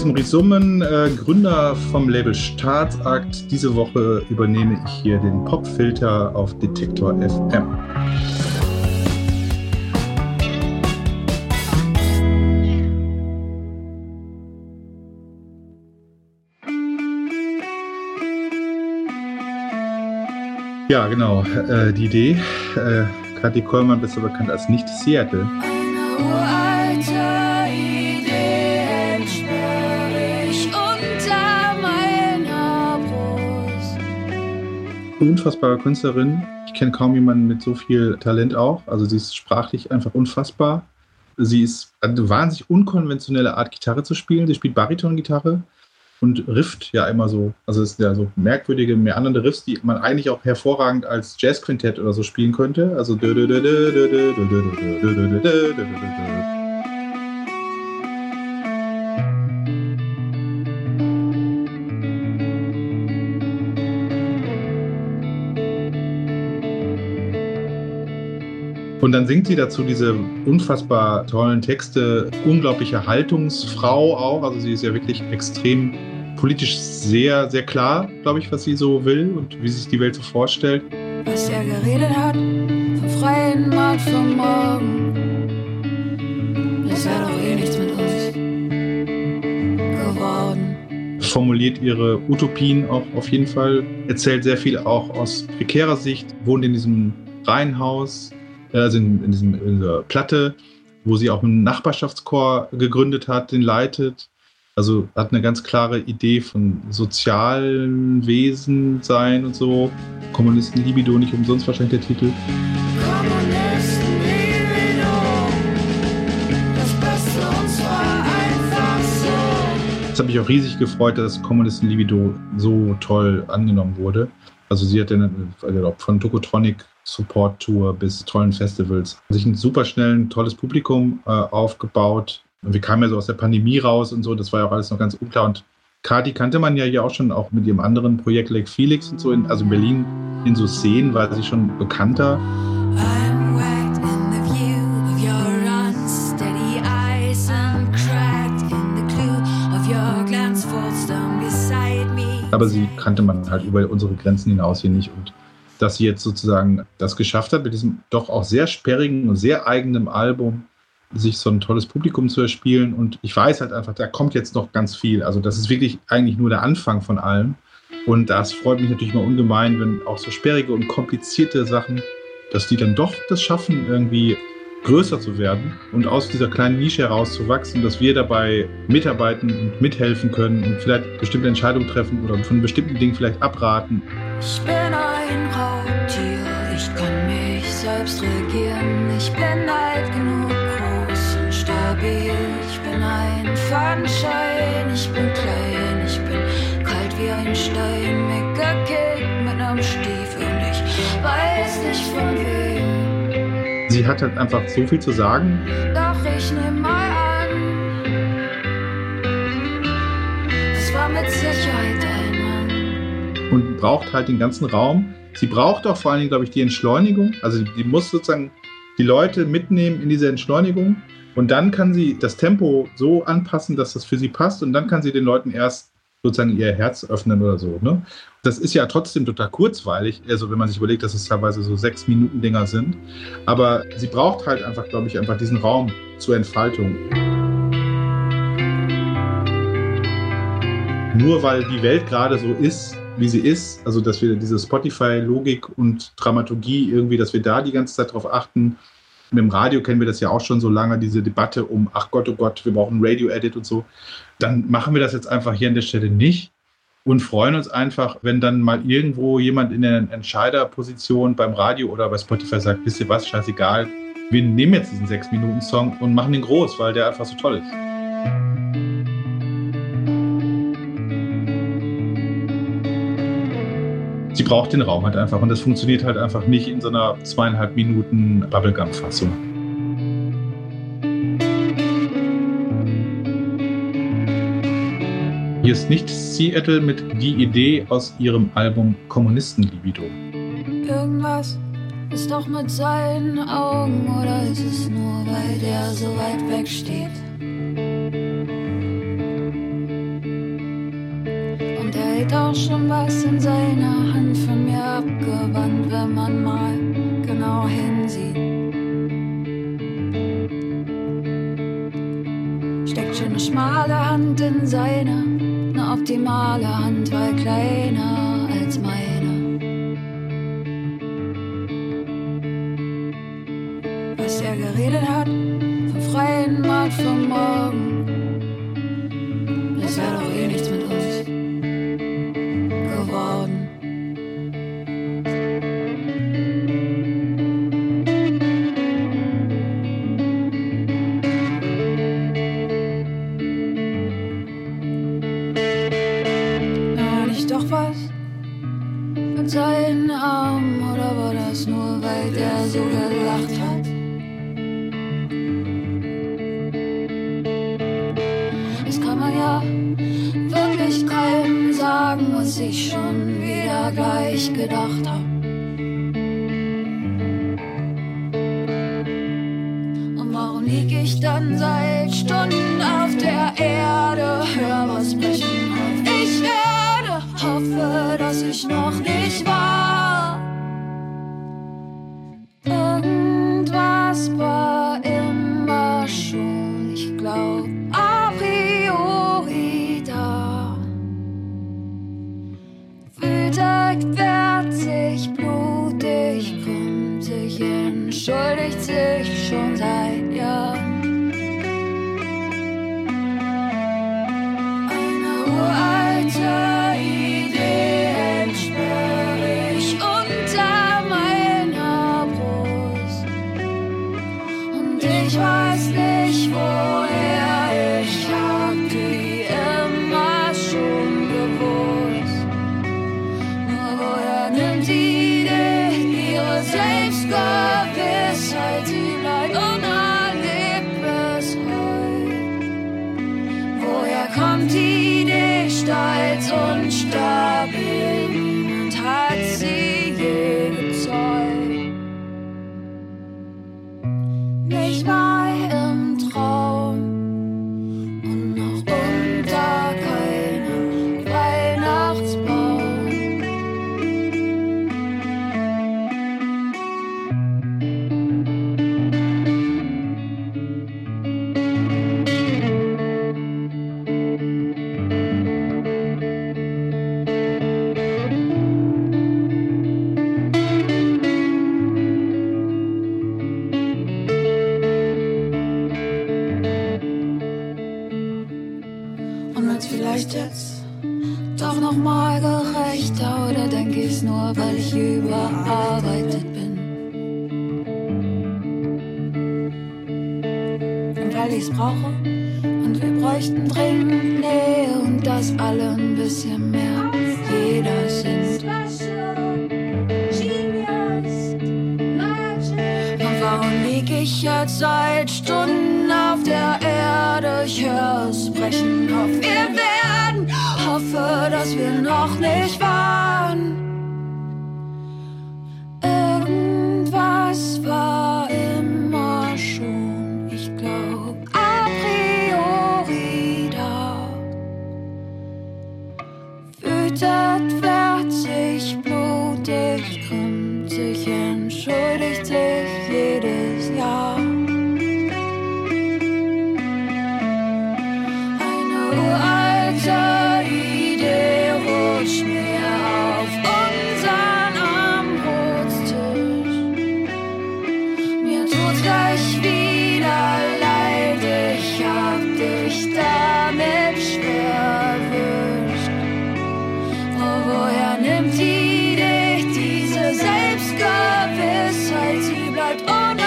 Maurice Summen, äh, Gründer vom Label Staatsakt. Diese Woche übernehme ich hier den Popfilter auf Detektor FM. Ja, genau. Äh, die Idee. Äh, Kathi Kollmann, besser bekannt als Nicht Seattle. Unfassbare Künstlerin. Ich kenne kaum jemanden mit so viel Talent auch. Also sie ist sprachlich einfach unfassbar. Sie ist eine wahnsinnig unkonventionelle Art, Gitarre zu spielen. Sie spielt Baritongitarre und rifft ja immer so. Also es sind ja so merkwürdige, meandernde Riffs, die man eigentlich auch hervorragend als Jazzquintett oder so spielen könnte. Also Und dann singt sie dazu diese unfassbar tollen Texte, unglaubliche Haltungsfrau auch. Also sie ist ja wirklich extrem politisch sehr, sehr klar, glaube ich, was sie so will und wie sich die Welt so vorstellt. Was er geredet hat vom freien Markt vom Morgen, das wäre doch eh nichts mit uns geworden. Formuliert ihre Utopien auch auf jeden Fall, erzählt sehr viel auch aus prekärer Sicht, wohnt in diesem Reihenhaus, also in, in, diesem, in dieser Platte, wo sie auch einen Nachbarschaftschor gegründet hat, den leitet. Also hat eine ganz klare Idee von sozialen Wesen sein und so. Kommunisten Libido, nicht umsonst wahrscheinlich der Titel. Das hat mich auch riesig gefreut, dass Kommunisten Libido so toll angenommen wurde. Also sie hat dann also von Tokotronic Support Tour bis tollen Festivals sich ein super schnell tolles Publikum äh, aufgebaut. Und wir kamen ja so aus der Pandemie raus und so, das war ja auch alles noch ganz unklar. Und Kati kannte man ja hier auch schon, auch mit ihrem anderen Projekt Lake Felix und so, in, also in Berlin in so Szenen war sie schon bekannter. Aber sie kannte man halt über unsere Grenzen hinaus hier nicht. Und dass sie jetzt sozusagen das geschafft hat, mit diesem doch auch sehr sperrigen und sehr eigenen Album sich so ein tolles Publikum zu erspielen. Und ich weiß halt einfach, da kommt jetzt noch ganz viel. Also das ist wirklich eigentlich nur der Anfang von allem. Und das freut mich natürlich mal ungemein, wenn auch so sperrige und komplizierte Sachen, dass die dann doch das schaffen, irgendwie größer zu werden und aus dieser kleinen Nische herauszuwachsen, dass wir dabei mitarbeiten und mithelfen können und vielleicht bestimmte Entscheidungen treffen oder von bestimmten Dingen vielleicht abraten. Ich bin ein Raubtier, ich kann mich selbst regieren. Ich bin alt genug, groß und stabil. Ich bin ein Fadenschein, ich bin klein, ich bin kalt wie ein Stein, Sie hat halt einfach so viel zu sagen. Doch ich nehme mal an, es war mit Sicherheit ein Mann. Und braucht halt den ganzen Raum Sie braucht auch vor allen Dingen, glaube ich, die Entschleunigung. Also die muss sozusagen die Leute mitnehmen in diese Entschleunigung. Und dann kann sie das Tempo so anpassen, dass das für sie passt. Und dann kann sie den Leuten erst sozusagen ihr Herz öffnen oder so. Ne? Das ist ja trotzdem total kurzweilig, also wenn man sich überlegt, dass es teilweise so sechs Minuten Dinger sind. Aber sie braucht halt einfach, glaube ich, einfach diesen Raum zur Entfaltung. Nur weil die Welt gerade so ist, wie sie ist, also dass wir diese Spotify-Logik und Dramaturgie irgendwie, dass wir da die ganze Zeit drauf achten. Mit dem Radio kennen wir das ja auch schon so lange, diese Debatte um, ach Gott, oh Gott, wir brauchen Radio-Edit und so. Dann machen wir das jetzt einfach hier an der Stelle nicht und freuen uns einfach, wenn dann mal irgendwo jemand in der Entscheiderposition beim Radio oder bei Spotify sagt, wisst ihr was, scheißegal, wir nehmen jetzt diesen 6-Minuten-Song und machen den groß, weil der einfach so toll ist. Sie braucht den Raum halt einfach und das funktioniert halt einfach nicht in so einer zweieinhalb Minuten Bubblegum-Fassung. Hier ist nicht Seattle mit Die Idee aus ihrem Album Kommunisten-Libido. Irgendwas ist doch mit seinen Augen oder ist es nur, weil der so weit weg steht? Auch schon was in seiner Hand von mir abgewandt, wenn man mal genau hinsieht. Steckt schon eine schmale Hand in seiner, eine optimale Hand, weil kleiner als meine. Was er geredet hat, vom freien Markt vom Morgen. Das wäre doch eh nichts was mit seinen Armen oder war das nur, weil der so gelacht hat? Das kann man ja wirklich keinem sagen, was ich schon wieder gleich gedacht hab. Und warum lieg ich dann seit Stunden auf der Erde? Noch stolz und stabil? Vielleicht jetzt doch noch mal gerechter oder denk ich's nur, weil ich überarbeitet bin? Und weil ich's brauche und wir bräuchten dringend Nähe und das alle ein bisschen mehr. Jeder sind. Und warum lieg ich jetzt seit Stunden auf der Erde? Ich hör's brechen auf. Wir dass wir noch nicht waren. Selbstgewissheit? Sie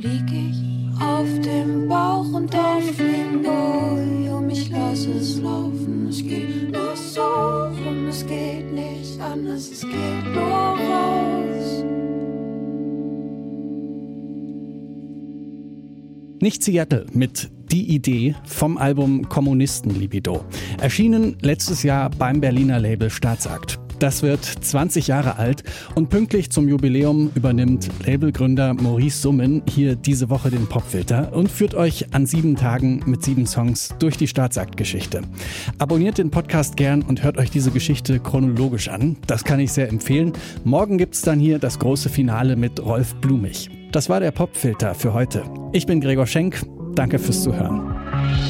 lieg ich auf dem Bauch und auf dem Boden. Ich lass es laufen, es geht nur so rum, es geht nicht anders, es geht nur raus. Nicht Seattle mit die Idee vom Album Kommunisten Libido. Erschienen letztes Jahr beim Berliner Label Staatsakt. Das wird 20 Jahre alt und pünktlich zum Jubiläum übernimmt Labelgründer Maurice Summen hier diese Woche den Popfilter und führt euch an sieben Tagen mit sieben Songs durch die Staatsaktgeschichte. Abonniert den Podcast gern und hört euch diese Geschichte chronologisch an. Das kann ich sehr empfehlen. Morgen gibt's dann hier das große Finale mit Rolf Blumig. Das war der Popfilter für heute. Ich bin Gregor Schenk. Danke fürs Zuhören.